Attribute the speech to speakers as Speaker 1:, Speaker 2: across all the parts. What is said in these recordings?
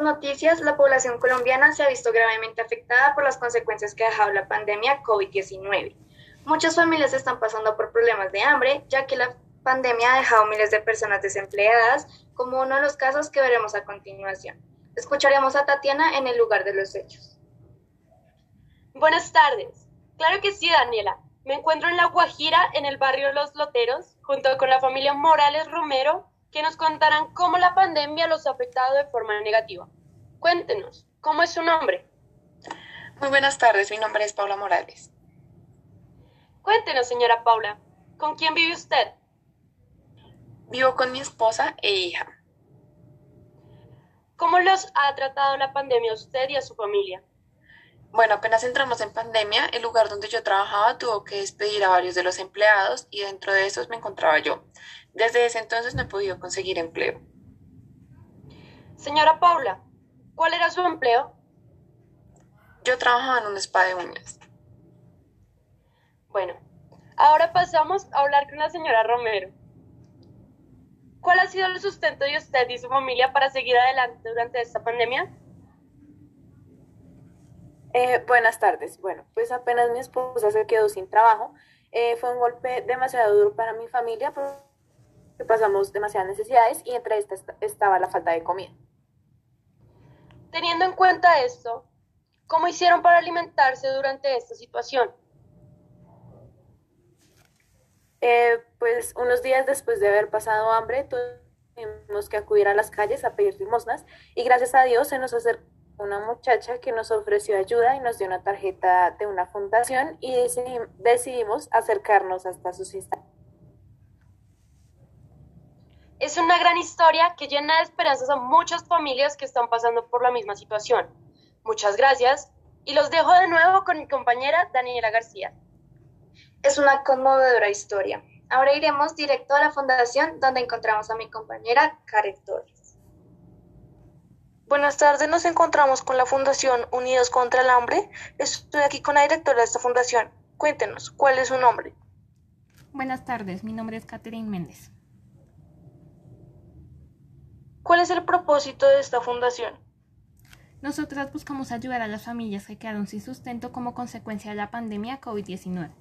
Speaker 1: noticias, la población colombiana se ha visto gravemente afectada por las consecuencias que ha dejado la pandemia COVID-19. Muchas familias están pasando por problemas de hambre, ya que la pandemia ha dejado miles de personas desempleadas, como uno de los casos que veremos a continuación. Escucharemos a Tatiana en el lugar de los hechos.
Speaker 2: Buenas tardes. Claro que sí, Daniela. Me encuentro en La Guajira, en el barrio Los Loteros, junto con la familia Morales Romero, que nos contarán cómo la pandemia los ha afectado de forma negativa. Cuéntenos, ¿cómo es su nombre?
Speaker 3: Muy buenas tardes, mi nombre es Paula Morales.
Speaker 2: Cuéntenos, señora Paula, ¿con quién vive usted?
Speaker 3: Vivo con mi esposa e hija.
Speaker 2: ¿Cómo los ha tratado la pandemia a usted y a su familia?
Speaker 3: Bueno, apenas entramos en pandemia, el lugar donde yo trabajaba tuvo que despedir a varios de los empleados y dentro de esos me encontraba yo. Desde ese entonces no he podido conseguir empleo.
Speaker 2: Señora Paula, ¿cuál era su empleo?
Speaker 3: Yo trabajaba en un spa de uñas.
Speaker 2: Bueno, ahora pasamos a hablar con la señora Romero. ¿Cuál ha sido el sustento de usted y su familia para seguir adelante durante esta pandemia?
Speaker 4: Eh, buenas tardes. Bueno, pues apenas mi esposa se quedó sin trabajo. Eh, fue un golpe demasiado duro para mi familia porque pasamos demasiadas necesidades y entre estas estaba la falta de comida.
Speaker 2: Teniendo en cuenta esto, ¿cómo hicieron para alimentarse durante esta situación?
Speaker 4: Eh, pues unos días después de haber pasado hambre, tuvimos que acudir a las calles a pedir limosnas y gracias a Dios se nos acercó una muchacha que nos ofreció ayuda y nos dio una tarjeta de una fundación y decidimos acercarnos hasta sus instalaciones.
Speaker 2: Es una gran historia que llena de esperanzas a muchas familias que están pasando por la misma situación. Muchas gracias y los dejo de nuevo con mi compañera Daniela García.
Speaker 1: Es una conmovedora historia. Ahora iremos directo a la fundación donde encontramos a mi compañera Karen Torres.
Speaker 5: Buenas tardes, nos encontramos con la Fundación Unidos contra el Hambre. Estoy aquí con la directora de esta fundación. Cuéntenos, ¿cuál es su nombre?
Speaker 6: Buenas tardes, mi nombre es Catherine Méndez.
Speaker 5: ¿Cuál es el propósito de esta fundación?
Speaker 6: Nosotras buscamos ayudar a las familias que quedaron sin sustento como consecuencia de la pandemia COVID-19.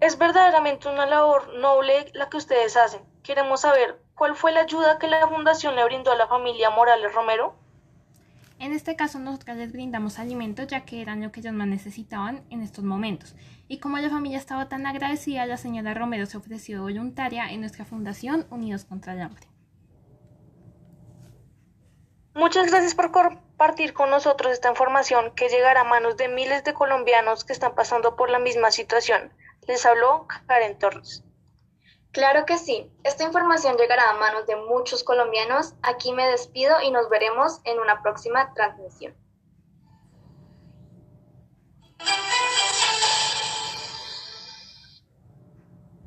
Speaker 5: Es verdaderamente una labor noble la que ustedes hacen. Queremos saber ¿Cuál fue la ayuda que la Fundación le brindó a la familia Morales Romero?
Speaker 6: En este caso, nosotros les brindamos alimentos ya que eran lo que ellos más necesitaban en estos momentos. Y como la familia estaba tan agradecida, la señora Romero se ofreció voluntaria en nuestra fundación Unidos contra el Hambre.
Speaker 5: Muchas gracias por compartir con nosotros esta información que llegará a manos de miles de colombianos que están pasando por la misma situación. Les habló Karen Torres.
Speaker 1: Claro que sí. Esta información llegará a manos de muchos colombianos. Aquí me despido y nos veremos en una próxima transmisión.